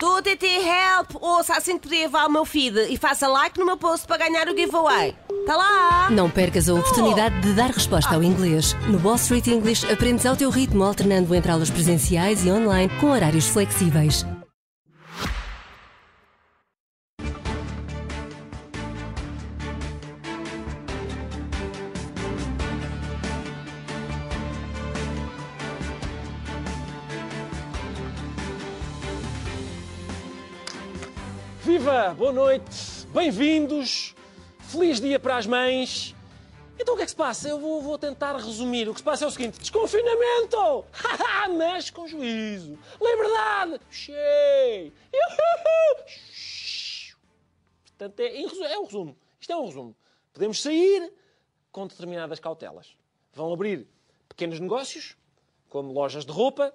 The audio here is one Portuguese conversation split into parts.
Tô TT Help! Ouça, assim que podia levar o meu feed e faça like no meu post para ganhar o giveaway. Tá lá! Não percas a oportunidade de dar resposta ao inglês. No Wall Street English aprendes ao teu ritmo, alternando entre aulas presenciais e online com horários flexíveis. Boa noite! Bem-vindos! Feliz dia para as mães! Então o que é que se passa? Eu vou, vou tentar resumir. O que se passa é o seguinte: desconfinamento! Mas com juízo! Liberdade! Cheio! Portanto, é, é o resumo. Isto é o resumo. Podemos sair com determinadas cautelas. Vão abrir pequenos negócios, como lojas de roupa,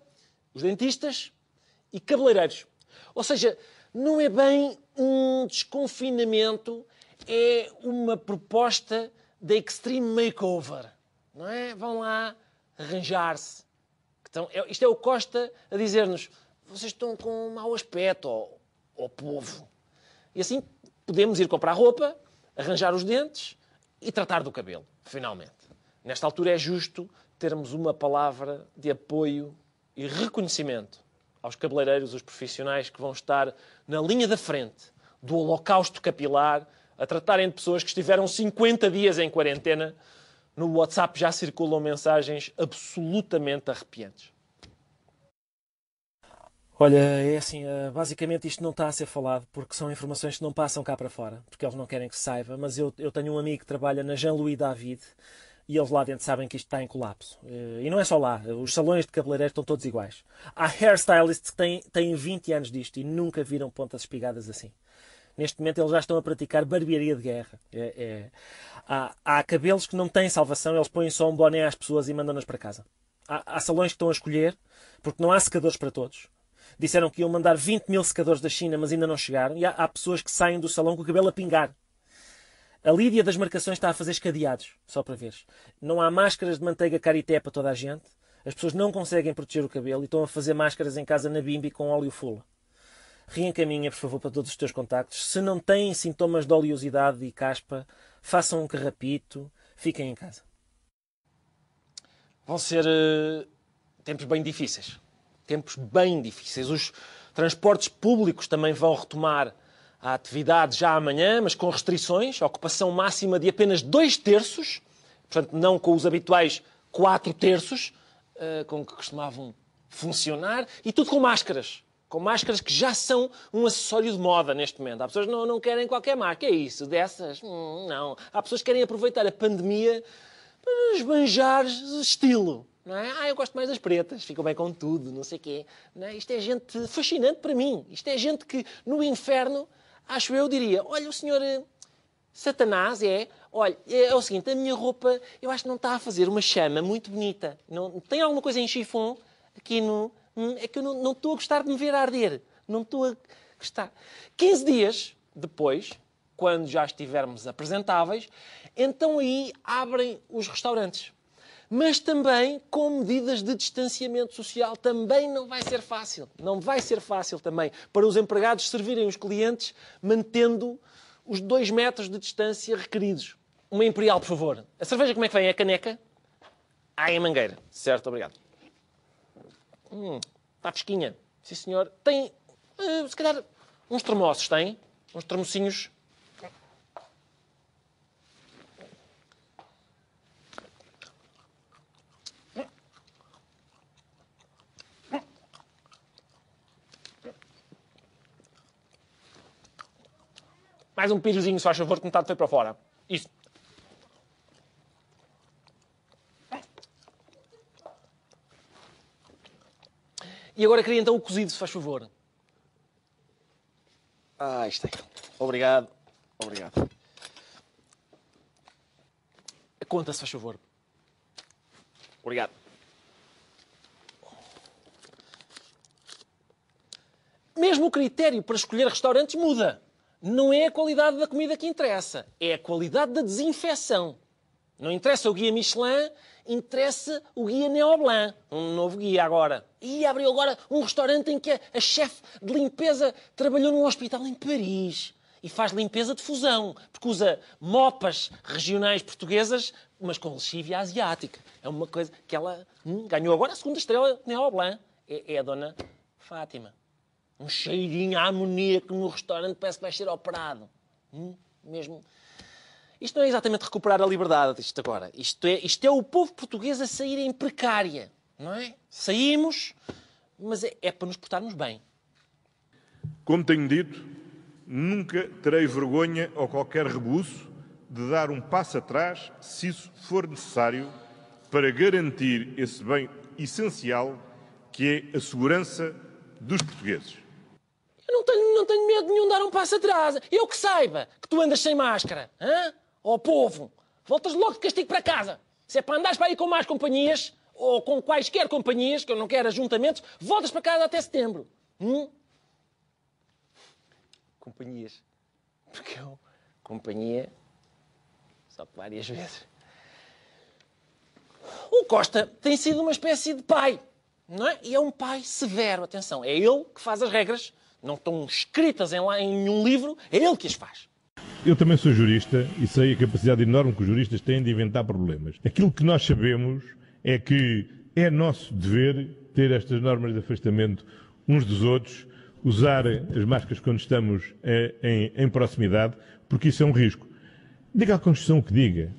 os dentistas e cabeleireiros. Ou seja, não é bem um desconfinamento, é uma proposta de extreme makeover. Não é? Vão lá arranjar-se. Então, é, isto é o Costa a dizer-nos: vocês estão com um mau aspecto ao, ao povo. E assim podemos ir comprar roupa, arranjar os dentes e tratar do cabelo, finalmente. Nesta altura é justo termos uma palavra de apoio e reconhecimento aos cabeleireiros, os profissionais que vão estar na linha da frente do holocausto capilar, a tratarem de pessoas que estiveram 50 dias em quarentena. No WhatsApp já circulam mensagens absolutamente arrepiantes. Olha, é assim, eh, basicamente isto não está a ser falado porque são informações que não passam cá para fora, porque eles não querem que se saiba, mas eu, eu tenho um amigo que trabalha na Jean-Louis David e eles lá dentro sabem que isto está em colapso. Eh, e não é só lá, os salões de cabeleireiro estão todos iguais. Há hairstylists que têm, têm 20 anos disto e nunca viram pontas espigadas assim. Neste momento eles já estão a praticar barbearia de guerra. É, é... Há, há, cabelos que não têm salvação, eles põem só um boné às pessoas e mandam-nas para casa. Há, há salões que estão a escolher, porque não há secadores para todos. Disseram que iam mandar 20 mil secadores da China, mas ainda não chegaram. E há, há pessoas que saem do salão com o cabelo a pingar. A Lídia das marcações está a fazer escadeados, só para veres. Não há máscaras de manteiga carité para toda a gente. As pessoas não conseguem proteger o cabelo e estão a fazer máscaras em casa na Bimbi com óleo fula. Reencaminha, por favor, para todos os teus contactos. Se não têm sintomas de oleosidade e caspa, façam um carrapito, fiquem em casa. Vão ser uh, tempos bem difíceis. Tempos bem difíceis. Os transportes públicos também vão retomar a atividade já amanhã, mas com restrições, ocupação máxima de apenas dois terços, portanto, não com os habituais quatro terços, uh, com que costumavam funcionar, e tudo com máscaras. Com máscaras que já são um acessório de moda neste momento. Há pessoas que não, não querem qualquer marca. É isso, dessas? Hum, não. Há pessoas que querem aproveitar a pandemia para esbanjar estilo. Não é? Ah, eu gosto mais das pretas, ficam bem com tudo, não sei o quê. Não é? Isto é gente fascinante para mim. Isto é gente que no inferno acho eu, diria: olha, o senhor eh, Satanás é, olha, é, é o seguinte, a minha roupa eu acho que não está a fazer uma chama muito bonita. Não, tem alguma coisa em chifão aqui no. Hum, é que eu não, não estou a gostar de me ver arder. Não estou a gostar. 15 dias depois, quando já estivermos apresentáveis, então aí abrem os restaurantes mas também com medidas de distanciamento social. Também não vai ser fácil. Não vai ser fácil também para os empregados servirem os clientes mantendo os dois metros de distância requeridos. Uma Imperial, por favor. A cerveja como é que vem? É caneca? Ah, é a mangueira. Certo, obrigado. Hum, está fresquinha. Sim, senhor. Tem, uh, se calhar, uns termossos, tem? Uns termocinhos Mais um piruzinho, se faz favor, que metade foi para fora. Isso. E agora queria então o cozido, se faz favor. Ah, isto é. Obrigado. Obrigado. A conta, se faz favor. Obrigado. Mesmo o critério para escolher restaurantes muda não é a qualidade da comida que interessa, é a qualidade da desinfecção. Não interessa o guia Michelin, interessa o guia Neoblanc, um novo guia agora. E abriu agora um restaurante em que a, a chefe de limpeza trabalhou num hospital em Paris e faz limpeza de fusão, porque usa mopas regionais portuguesas, mas com lexívia asiática. É uma coisa que ela hum, ganhou agora a segunda estrela Neoblanc. É, é a dona Fátima. Um cheirinho amoníaco no restaurante, parece que vai ser operado. Hum, mesmo. Isto não é exatamente recuperar a liberdade, isto agora. Isto é, isto é o povo português a sair em precária, não é? Saímos, mas é, é para nos portarmos bem. Como tenho dito, nunca terei vergonha ou qualquer rebuço de dar um passo atrás, se isso for necessário, para garantir esse bem essencial que é a segurança dos portugueses. Eu não tenho, não tenho medo nenhum de dar um passo atrás. Eu que saiba que tu andas sem máscara. Hã? Ó oh, povo, voltas logo de castigo para casa. Se é para andares para aí com mais companhias, ou com quaisquer companhias, que eu não quero ajuntamentos, voltas para casa até setembro. Hum? Companhias. Porque eu, companhia, só que várias vezes. O Costa tem sido uma espécie de pai, não é? E é um pai severo, atenção. É ele que faz as regras, não estão escritas em, lá, em nenhum livro, é ele que as faz. Eu também sou jurista e sei a capacidade enorme que os juristas têm de inventar problemas. Aquilo que nós sabemos é que é nosso dever ter estas normas de afastamento uns dos outros, usar as máscaras quando estamos eh, em, em proximidade, porque isso é um risco. Diga à Constituição o que diga.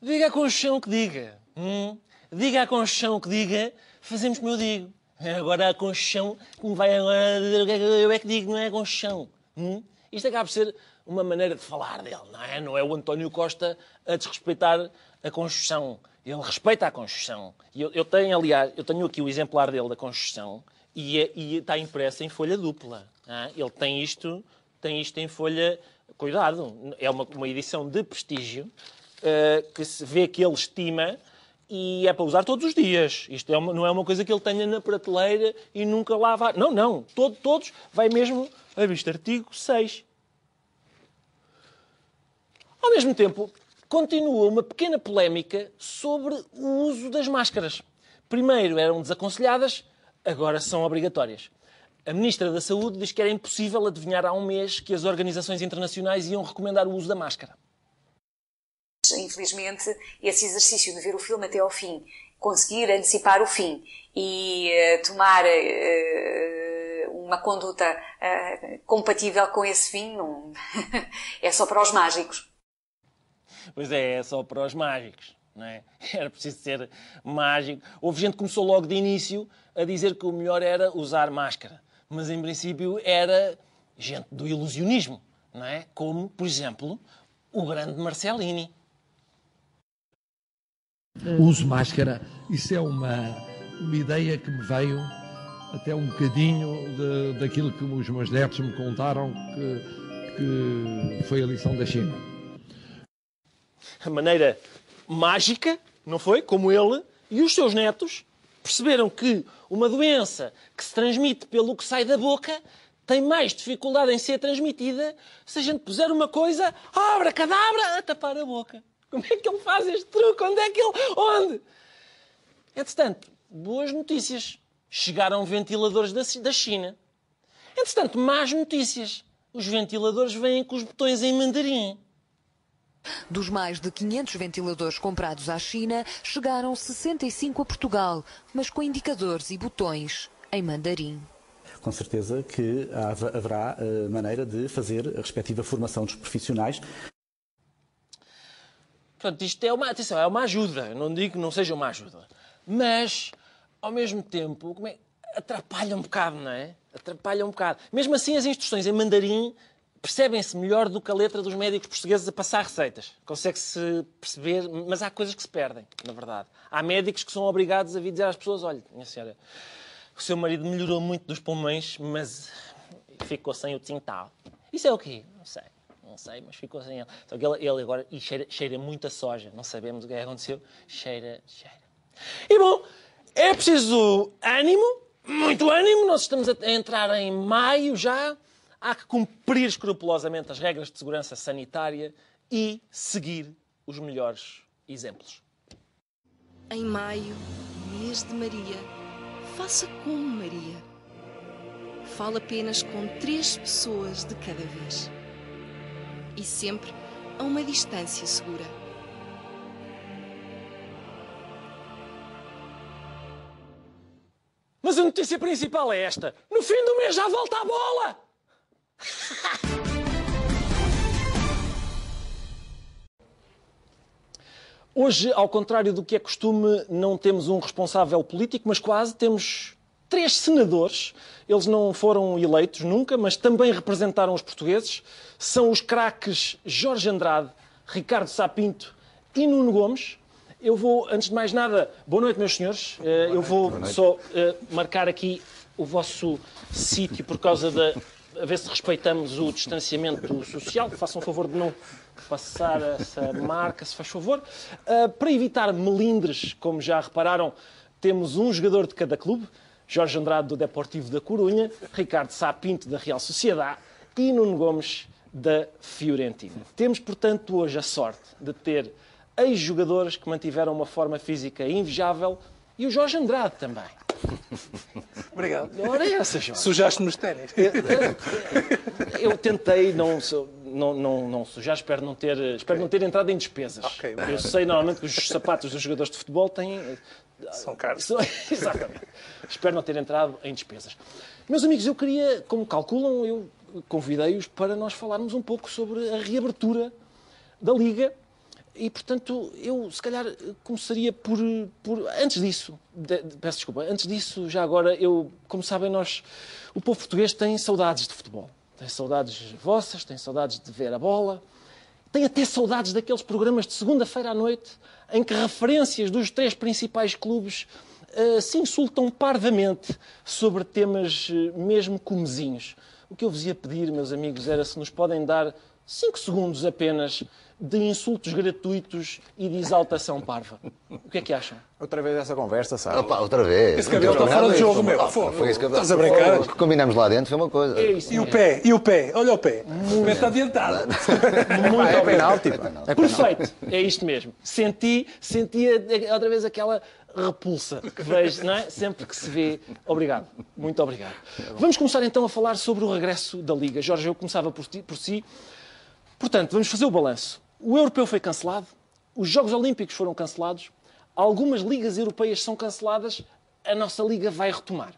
Diga à Constituição o que diga. Hum? Diga à Constituição o que diga, fazemos como eu digo. Agora a que me vai agora é eu é que digo, não é Constituição. Hum? Isto acaba por ser uma maneira de falar dele, não é? Não é o António Costa a desrespeitar a Constituição. Ele respeita a Constituição. Eu, eu tenho, aliás, eu tenho aqui o exemplar dele da Constituição e, é, e está impresso em folha dupla. É? Ele tem isto, tem isto em folha. Cuidado, é uma, uma edição de prestígio uh, que se vê que ele estima e é para usar todos os dias. Isto é uma, não é uma coisa que ele tenha na prateleira e nunca lá vai. Não, não. Todo, todos vai mesmo a vista. Artigo 6. Ao mesmo tempo, continua uma pequena polémica sobre o uso das máscaras. Primeiro eram desaconselhadas, agora são obrigatórias. A Ministra da Saúde diz que era impossível adivinhar há um mês que as organizações internacionais iam recomendar o uso da máscara. Infelizmente, esse exercício de ver o filme até ao fim, conseguir antecipar o fim e uh, tomar uh, uma conduta uh, compatível com esse fim não... é só para os mágicos. Pois é, é só para os mágicos. Não é? Era preciso ser mágico. Houve gente que começou logo de início a dizer que o melhor era usar máscara. Mas, em princípio, era gente do ilusionismo. Não é? Como, por exemplo, o grande Marcelini. Uso máscara. Isso é uma, uma ideia que me veio até um bocadinho de, daquilo que os meus netos me contaram que, que foi a lição da China a maneira mágica, não foi? Como ele e os seus netos perceberam que uma doença que se transmite pelo que sai da boca tem mais dificuldade em ser transmitida se a gente puser uma coisa, abra cadabra, a tapar a boca. Como é que ele faz este truque? Onde é que ele. Onde? Entretanto, boas notícias. Chegaram ventiladores da China. Entretanto, más notícias. Os ventiladores vêm com os botões em mandarim. Dos mais de 500 ventiladores comprados à China, chegaram 65 a Portugal, mas com indicadores e botões em mandarim. Com certeza que haverá uh, maneira de fazer a respectiva formação dos profissionais. Portanto, isto é uma, atenção, é uma ajuda. Não digo que não seja uma ajuda. Mas, ao mesmo tempo, como é, atrapalha um bocado, não é? Atrapalha um bocado. Mesmo assim, as instruções em mandarim percebem-se melhor do que a letra dos médicos portugueses a passar receitas. Consegue-se perceber, mas há coisas que se perdem, na verdade. Há médicos que são obrigados a vir dizer às pessoas: olha, minha senhora, o seu marido melhorou muito dos pulmões, mas ficou sem o tintal. Isso é o quê? Não sei. Não sei, mas ficou sem ele. Só que ele, ele agora e cheira, cheira muito a soja. Não sabemos o que é aconteceu. Cheira, cheira. E bom, é preciso ânimo, muito ânimo. Nós estamos a entrar em maio já há que cumprir escrupulosamente as regras de segurança sanitária e seguir os melhores exemplos. Em maio, mês de Maria, faça como Maria. Fale apenas com três pessoas de cada vez. E sempre a uma distância segura. Mas a notícia principal é esta: no fim do mês já volta a bola! Hoje, ao contrário do que é costume, não temos um responsável político, mas quase temos três senadores. Eles não foram eleitos nunca, mas também representaram os portugueses. São os craques Jorge Andrade, Ricardo Sapinto e Nuno Gomes. Eu vou, antes de mais nada, boa noite, meus senhores. Eh, Eu vou só eh, marcar aqui o vosso sítio por causa da. a ver se respeitamos o distanciamento social. Façam favor de não passar essa marca, se faz favor. Uh, para evitar melindres, como já repararam, temos um jogador de cada clube. Jorge Andrade, do Deportivo da Corunha, Ricardo Sapinto, da Real Sociedade e Nuno Gomes, da Fiorentina. Temos, portanto, hoje a sorte de ter ex-jogadores que mantiveram uma forma física invejável e o Jorge Andrade também. Obrigado. Ora é essa, Jorge. Sujaste-me os ténis. Eu tentei não, não, não, não sujar, espero não, ter, espero não ter entrado em despesas. Ok. Eu sei normalmente que os sapatos dos jogadores de futebol têm. São caros. Exatamente. espero não ter entrado em despesas. Meus amigos, eu queria, como calculam, eu convidei-os para nós falarmos um pouco sobre a reabertura da Liga. E, portanto, eu se calhar começaria por. por antes disso, de- de- peço desculpa, antes disso, já agora, eu, como sabem, nós. O povo português tem saudades de futebol. Tem saudades vossas, tem saudades de ver a bola, tem até saudades daqueles programas de segunda-feira à noite em que referências dos três principais clubes eh, se insultam parvamente sobre temas eh, mesmo comezinhos. O que eu vos ia pedir, meus amigos, era se nos podem dar cinco segundos apenas de insultos gratuitos e de exaltação parva. O que é que acham? Outra vez essa conversa, sabe? Opa, outra vez. Esse cabelo está fora de jogo, meu. Ah, Fogo. Foi isso que Estás a brincar? O que combinamos lá dentro foi uma coisa. É isso E o mesmo. pé? E o pé? Olha o pé. O pé está adiantado. Muito É penalti. É. Perfeito, é isto mesmo. Senti, senti outra vez aquela repulsa que vejo, não é? Sempre que se vê. Obrigado, muito obrigado. Vamos começar então a falar sobre o regresso da Liga. Jorge, eu começava por, ti- por si. Portanto, vamos fazer o balanço. O europeu foi cancelado, os Jogos Olímpicos foram cancelados, algumas ligas europeias são canceladas, a nossa liga vai retomar.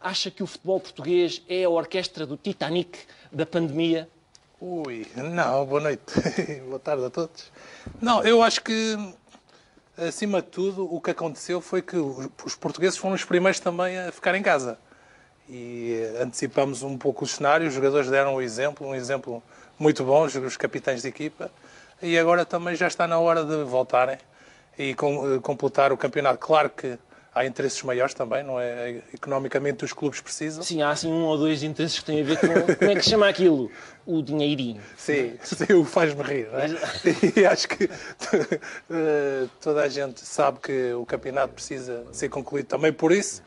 Acha que o futebol português é a orquestra do Titanic da pandemia? Ui, não, boa noite. boa tarde a todos. Não, eu acho que, acima de tudo, o que aconteceu foi que os portugueses foram os primeiros também a ficar em casa. E eh, antecipamos um pouco os cenários, os jogadores deram o exemplo, um exemplo muito bom, os capitães de equipa. E agora também já está na hora de voltarem e com- eh, completar o campeonato. Claro que há interesses maiores também, não é? Economicamente os clubes precisam. Sim, há assim um ou dois interesses que têm a ver com. Como é que se chama aquilo? O dinheirinho. Sim, sim, o faz-me rir. Não é? E acho que eh, toda a gente sabe que o campeonato precisa ser concluído também por isso.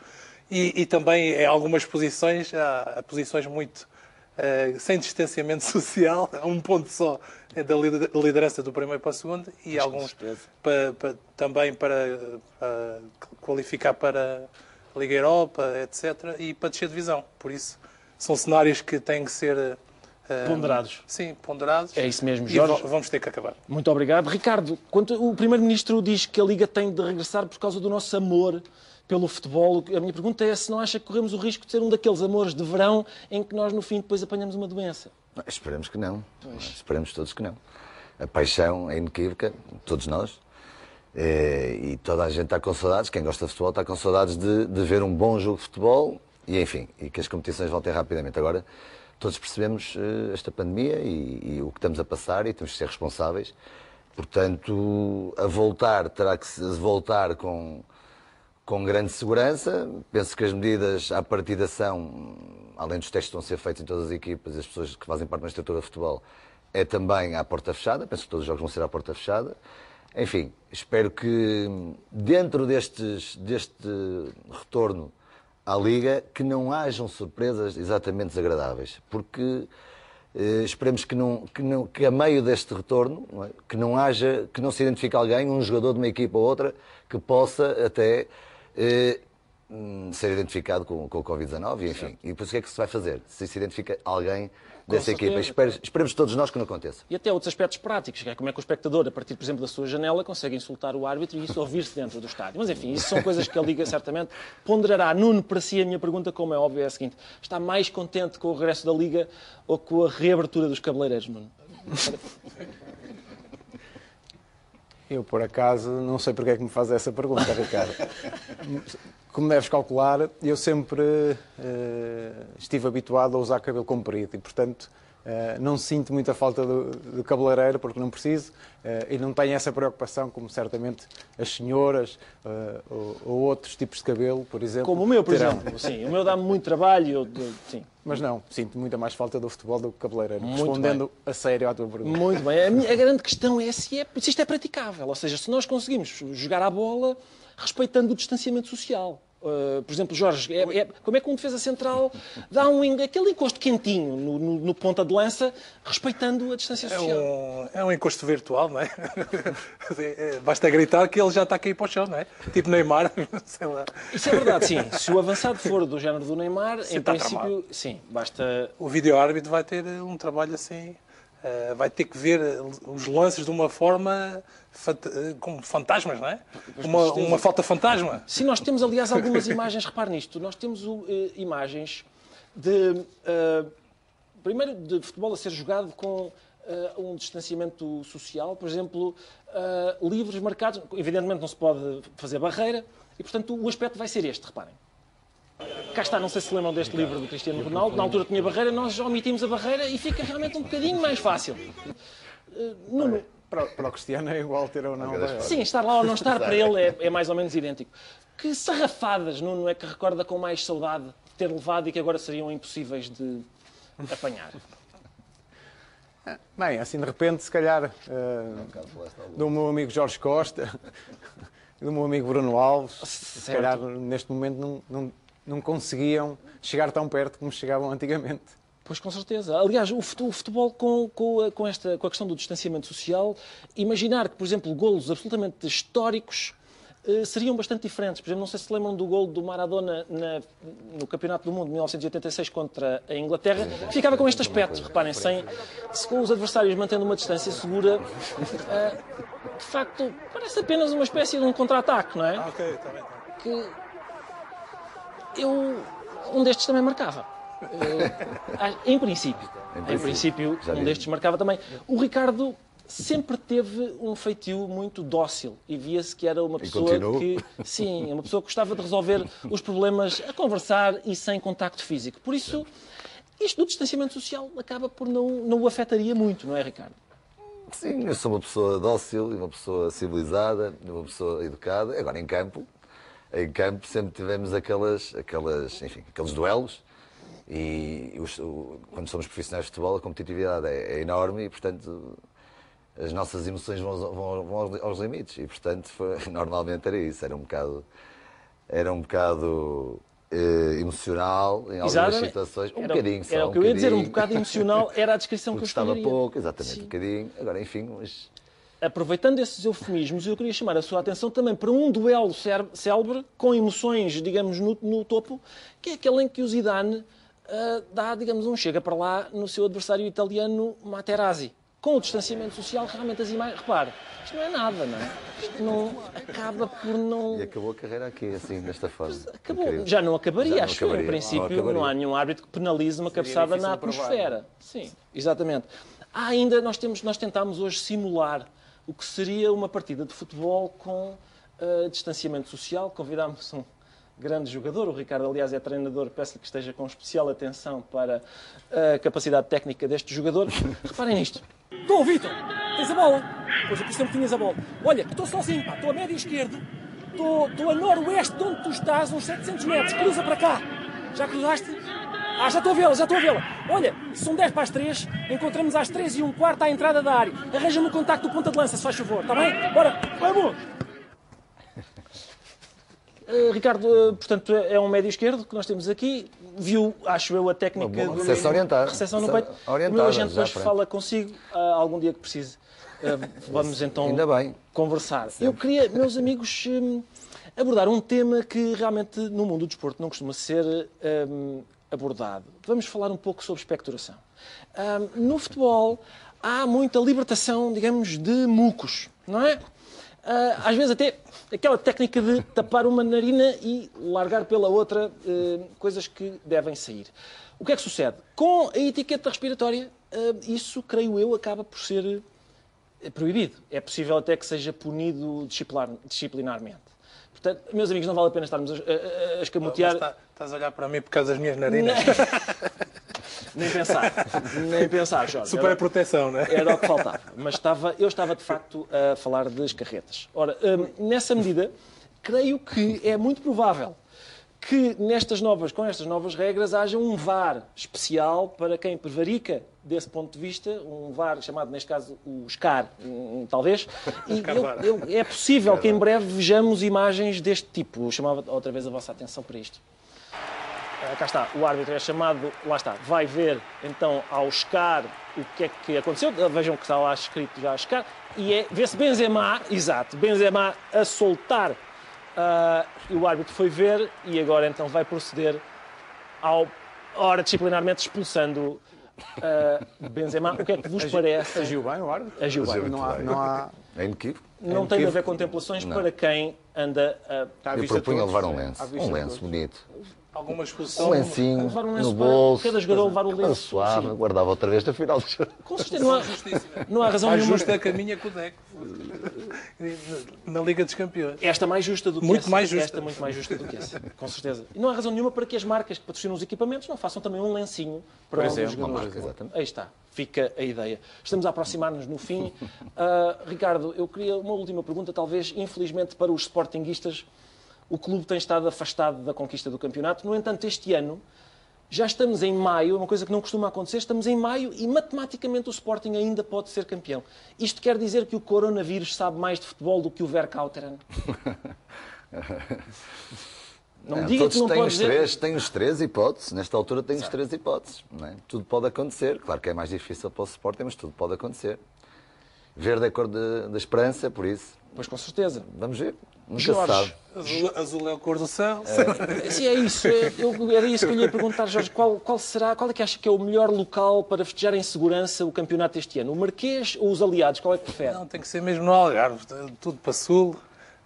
E, e também em algumas posições, há, há posições muito eh, sem distanciamento social, a um ponto só é da lider- liderança do primeiro para o segundo e alguns pa- pa- também para, para qualificar para a Liga Europa, etc. E para descer divisão. Por isso, são cenários que têm que ser eh, Ponderados. Sim, ponderados. É isso mesmo, E Jorge. va- vamos ter que acabar. Muito obrigado. Ricardo, quanto, o Primeiro-Ministro diz que a Liga tem de regressar por causa do nosso amor pelo futebol. A minha pergunta é se não acha que corremos o risco de ser um daqueles amores de verão em que nós, no fim, depois apanhamos uma doença. Esperemos que não. Esperemos todos que não. A paixão é inequívoca, todos nós. Eh, E toda a gente está com saudades, quem gosta de futebol está com saudades de, de ver um bom jogo de futebol e, enfim, e que as competições voltem rapidamente. Agora, todos percebemos eh, esta pandemia e, e o que estamos a passar e temos que ser responsáveis. Portanto, a voltar, terá que se voltar com, com grande segurança. Penso que as medidas à partida são, além dos testes que estão a ser feitos em todas as equipas e as pessoas que fazem parte da estrutura de futebol, é também à porta fechada. Penso que todos os jogos vão ser à porta fechada. Enfim, espero que dentro destes, deste retorno à Liga, que não hajam surpresas exatamente desagradáveis. Porque Eh, esperemos que, não, que, não, que a meio deste retorno, não é? que não haja, que não se identifique alguém, um jogador de uma equipa ou outra, que possa até ser identificado com, com o Covid-19, enfim. E depois o que é que se vai fazer? Se se identifica alguém dessa certeza. equipa. Espere- esperemos todos nós que não aconteça. E até outros aspectos práticos, que é como é que o espectador, a partir, por exemplo, da sua janela, consegue insultar o árbitro e isso ouvir-se dentro do estádio. Mas, enfim, isso são coisas que a Liga certamente ponderará. Nuno, para si, a minha pergunta, como é óbvio, é a seguinte. Está mais contente com o regresso da Liga ou com a reabertura dos cabeleireiros, Nuno? Eu, por acaso, não sei porque é que me faz essa pergunta, Ricardo. Como deves calcular, eu sempre eh, estive habituado a usar cabelo comprido e, portanto, eh, não sinto muita falta do, do cabeleireiro porque não preciso eh, e não tenho essa preocupação como certamente as senhoras eh, ou, ou outros tipos de cabelo, por exemplo. Como o meu, por terão. exemplo. Sim, o meu dá-me muito trabalho. Eu, sim. Mas não, sinto muita mais falta do futebol do que cabeleireiro. Muito Respondendo a sério à tua pergunta. Muito bem. A, minha- a grande questão é se, é se isto é praticável. Ou seja, se nós conseguimos jogar a bola respeitando o distanciamento social. Uh, por exemplo, Jorge, é- é- como é que um defesa central dá um, aquele encosto quentinho no, no- no ponta de lança, respeitando a distância É social? um, é um encosto virtual, não é? É, Basta gritar que ele já está a cair para o chão, não é? Tipo Neymar, sei lá. Isso é verdade, sim. Se o avançado for do género do Neymar, Sim, em princípio, tramado. sim, basta. O vídeo-árbitro vai ter um trabalho assim. Eh, vai ter que ver os lances de uma forma eh, como fantasmas, não é? Uma, uma falta fantasma. Sim, nós temos, aliás, algumas imagens, repare nisto, nós temos eh, imagens de, eh, primeiro, de futebol a ser jogado com eh, um distanciamento social, por exemplo, eh, livros marcados, evidentemente não se pode fazer barreira, e, portanto, o aspecto vai ser este, reparem. Cá está, não sei se se lembram deste livro do Cristiano Ronaldo, na altura tinha barreira, nós omitimos a barreira e fica realmente um bocadinho mais fácil. Eh, Nuno, Para, para o Cristiano é igual ter ou não. Sim, estar lá ou não estar para ele é, é mais ou menos idêntico. Que sarrafadas, Nuno, é que recorda com mais saudade de ter levado e que agora seriam impossíveis de apanhar? Bem, assim de repente, se calhar, eh, do meu amigo Jorge Costa, do meu amigo Bruno Alves, se Certo. calhar neste momento não, não, não conseguiam chegar tão perto como chegavam antigamente. Pois com certeza. Aliás, o fute- o futebol com, com, a, com esta, com a questão do distanciamento social, imaginar que, por exemplo, golos absolutamente históricos eh, seriam bastante diferentes. Por exemplo, não sei se se lembram do gol do Maradona na- no Campeonato do Mundo de 1986 contra a Inglaterra. Ficava com este aspecto, reparem, sem, se com os adversários mantendo uma distância segura, eh, de facto, parece apenas uma espécie de um contra-ataque, não é? Ok, está bem. que eu um destes também marcava. Eh, em princípio, Em em princípio, um destes marcava também. O Ricardo sempre teve um feitio muito dócil e via-se que era uma pessoa que sim, uma pessoa que gostava de resolver os problemas a conversar e sem contacto físico. Por isso, isto do distanciamento social acaba por não, não o afetaria muito, não é, Ricardo? Sim, eu sou uma pessoa dócil, e uma pessoa civilizada, uma pessoa educada. Agora, em campo, em campo sempre tivemos aquelas, aquelas, enfim, aqueles duelos. E os- o- quando somos profissionais de futebol, a competitividade é, é enorme e, portanto, as nossas emoções vão, aos- vão- vão aos, aos limites. E, portanto, foi- normalmente era isso. Era um bocado, era um bocado eh, emocional em algumas Exatamente. situações. Um Era- bocadinho só. Era o um que eu ia dizer, um bocado emocional era a descrição que eu escolheria. pouco, exatamente, Sim. um bocadinho. Agora, enfim, mas Aproveitando esses eufemismos, eu queria chamar a sua atenção também para um duelo célebre, com emoções, digamos, no, no topo, que é aquele em que o Zidane ah, dá, digamos, um chega para lá no seu adversário italiano Materazzi. Com o distanciamento social, realmente as imagens... Repare, isto não é nada, não é? Isto não acaba por não... E acabou a carreira aqui, assim, desta forma. Acabou. Incrível. Já não acabaria, Já não acho eu. Em acabaria, princípio, não não, acabaria. há nenhum árbitro que penalize uma cabeçada na provar, atmosfera. Sim, exatamente. Há ainda, nós, temos, nós tentámos hoje simular o que seria uma partida de futebol com ah, distanciamento social. Convidámos um grande jogador, o Ricardo, aliás, é treinador, peço-lhe que esteja com especial atenção para a capacidade técnica deste jogador. Reparem nisto. Estou, Vitor! Tens a bola? Pois eu sempre tinhas a bola. Olha, estou sozinho, estou a médio esquerdo, estou, estou a noroeste de onde tu estás, uns 700 metros, cruza para cá. Já cruzaste? Ah, já estou a vê-la, já estou a vê-la. Olha, são 10 para as 3, encontramos às 3 e um quarto à entrada da área. Arranja-me o contacto do ponta de lança, se faz favor, está bem? Bora, vamos! Uh, Ricardo, uh, portanto, é um médio esquerdo que nós temos aqui. Viu, acho eu, a técnica recepção orientada. recepção no peito. O meu agente depois fala consigo uh, algum dia que precise. Uh, vamos então Ainda bem. conversar. Eu queria, meus amigos, hum, abordar um tema que realmente no mundo do desporto não costuma ser hum, abordado. Vamos falar um pouco sobre expectoração. Hum, no futebol há muita libertação, digamos, de mucos, não é? Ah, às vezes até aquela técnica de tapar uma narina e largar pela outra eh, coisas que devem sair. O que é que sucede? Com a etiqueta respiratória, ah, isso, creio eu, acaba por ser é proibido. É possível até que seja punido disciplinar- disciplinarmente. Portanto, meus amigos, não vale a pena estarmos a, a- a escamotear. Mas tá- Estás a olhar para mim por causa das minhas narinas. Nem pensar. Nem pensar, Jorge. Super proteção, não é? Era o que faltava. Mas estava, eu estava, de facto, a falar das carretas. Ora, hum, nessa medida, creio que é muito provável que nestas novas, com estas novas regras haja um VAR especial para quem prevarica desse ponto de vista, um VAR chamado, neste caso, o SCAR, hum, talvez. E eu- eu- é possível que em breve vejamos imagens deste tipo. Eu chamava outra vez a vossa atenção para isto. Ah, cá está, o árbitro é chamado, lá está, vai ver então ao SCAR o que é que aconteceu. Ah, Vejam que está lá escrito já SCAR. E é, vê-se Benzema, exato, Benzema a soltar. Ah, e o árbitro foi ver e agora então vai proceder ao, ora disciplinarmente expulsando ah, Benzema. O que é que vos parece? Agiu bem o árbitro? Agiu bem. Não há, não há... É inequívoco. Não tem de haver contemplações Não. para quem anda a. Eu propunha todos, levar um lenço. Um lenço bonito. Alguma Um expulsão. lencinho Levar um lenço no bolso. cada jogador levar um lenço. Suave, guardava outra vez na final do jogo. Com certeza, não há, não há razão nenhuma. justa que a minha com o Deco. Na Liga dos Campeões. Esta mais justa do que Muito essa. mais justa. Esta muito mais justa do que essa, com certeza. E não há razão nenhuma para que as marcas que patrocinam os equipamentos não façam também um lencinho para os exemplo, jogadores. uma marca, exatamente. Aí está, fica a ideia. Estamos a aproximar-nos no fim. Ah, Ricardo, eu queria uma última pergunta, talvez, infelizmente, para os sportinguistas. O clube tem estado afastado da conquista do campeonato. No entanto, este ano, já estamos em maio, é uma coisa que não costuma acontecer, estamos em maio e matematicamente o Sporting ainda pode ser campeão. Isto quer dizer que o coronavírus sabe mais de futebol do que o Verkauteren? Não É, diga todos que não têm pode os dizer. três, têm os três hipóteses. Nesta altura têm os três hipóteses. é? Tudo pode acontecer. Claro que é mais difícil para o Sporting, mas tudo pode acontecer. Verde é a cor de- da esperança, por isso. Pois com certeza. Vamos ver. Nunca Jorge. Azul, azul é a cor do céu. Sim, é isso. É- Eu, era isso que eu lhe ia perguntar, Jorge. Qual, qual será, qual é que acha que é o melhor local para festejar em segurança o campeonato este ano? O Marquês ou os aliados? Qual é que prefere? Não, tem que ser mesmo no Algarve. Tudo para sul,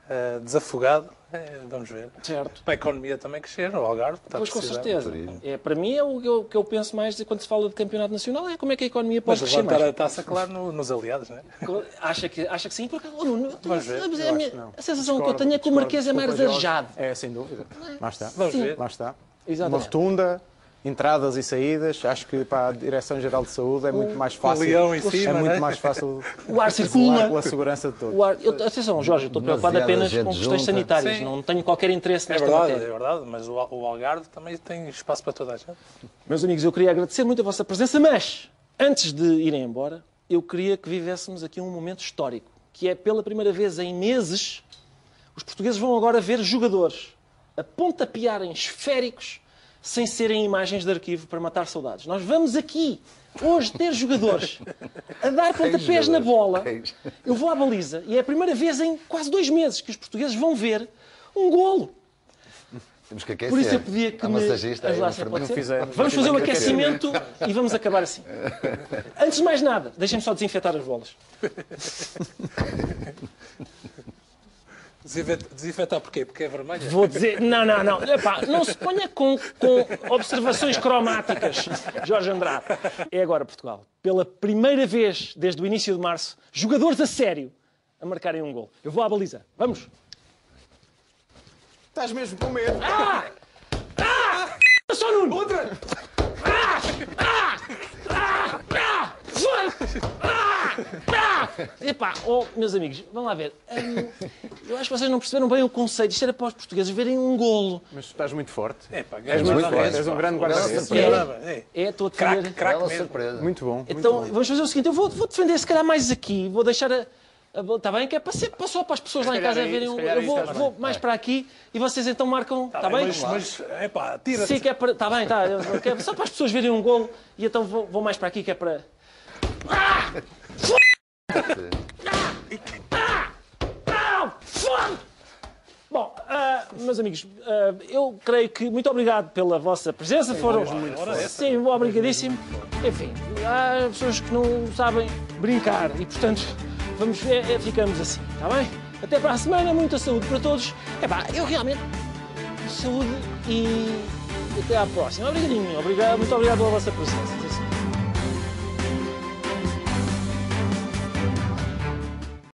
eh, desafogado. É, vamos ver. Certo. Para a economia também crescer, no Algarve. está Pois com certeza. É, para mim é o que eu, que eu penso mais quando se fala de campeonato nacional, é como é que a economia pode Mas crescer levantar mais. a taça, claro, no- nos aliados, não é? Acha que, acha que sim? Por acaso, oh, Nuno, Vamos ver. sabes, é a, minha- a sensação que eu Discordo, tenho é que o discordo. Marquês é mais arejado. É, sem dúvida. Lá está. Vamos ver. Lá está. Exatamente. Uma rotunda, entradas e saídas. Acho que para a Direção-Geral de Saúde é muito mais fácil. leão em é cima, muito né? mais fácil O ar circula. pela segurança de todos. O ar- eu- atenção, Jorge, eu estou preocupado apenas com questões junta. sanitárias. Sim. Não tenho qualquer interesse É nesta verdade, matéria. é verdade, mas o, o Algarve também tem espaço para toda a gente. Meus amigos, eu queria agradecer muito a vossa presença, mas antes de irem embora, eu queria que vivêssemos aqui um momento histórico, que é pela primeira vez em meses, os portugueses vão agora ver jogadores a pontapearem esféricos sem serem imagens de arquivo para matar saudades. Nós vamos aqui hoje ter jogadores a dar pontapés na bola. Eu vou à baliza e é a primeira vez em quase dois meses que os portugueses vão ver um golo. Temos que aquecer. Por isso eu pedia que me ajudassem, pode ser? Vamos fazer o Aquecimento. aquecimento e vamos acabar assim. Antes de mais nada, deixem-me só desinfetar as bolas. Desinfet- Desinfetar porquê? Porque é vermelha? Vou dizer... Não, não, não. Epá, não se ponha com, com observações cromáticas, Jorge Andrade. É agora Portugal. Pela primeira vez desde o início de março, jogadores a sério a marcarem um gol. Eu vou à baliza. Vamos. Estás mesmo com medo? Ah! Ah! Só Nuno! Outra! Ah! Ah! Ah! Ah! Ah! Ah! Epá, oh, meus amigos, vamos lá ver. Hum, eu acho que vocês não perceberam bem o conceito. Isto era para os portugueses verem um golo. Mas estás muito forte. É, pá, És muito forte. És um grande guarda-redes. É, É, estou a Craque, defender. Bela mesmo. surpresa. Muito bom. muito Então, bom. vamos fazer o seguinte: eu vou, vou defender se calhar mais aqui. Vou deixar a, Está bem? Que é para ser para só para as pessoas lá em casa é- verem. um- Eu é vou, tá vou mais É. para aqui e vocês então marcam. Está bem? Mas, mas é pá, tira Sim, que é para. Está bem, está. É Só para as pessoas verem um golo e então vou, vou mais para aqui que é para. Ah! Bom, ah, meus amigos, ah, eu creio que muito obrigado pela vossa presença. Foram sim, obrigadíssimo. Enfim, há pessoas que não sabem brincar e, portanto, vamos, é, é, ficamos assim, está bem? Até para a semana, muita saúde para todos. É pá, eu realmente saúde e até à próxima. Obrigadinho, obrigado, muito obrigado pela vossa presença.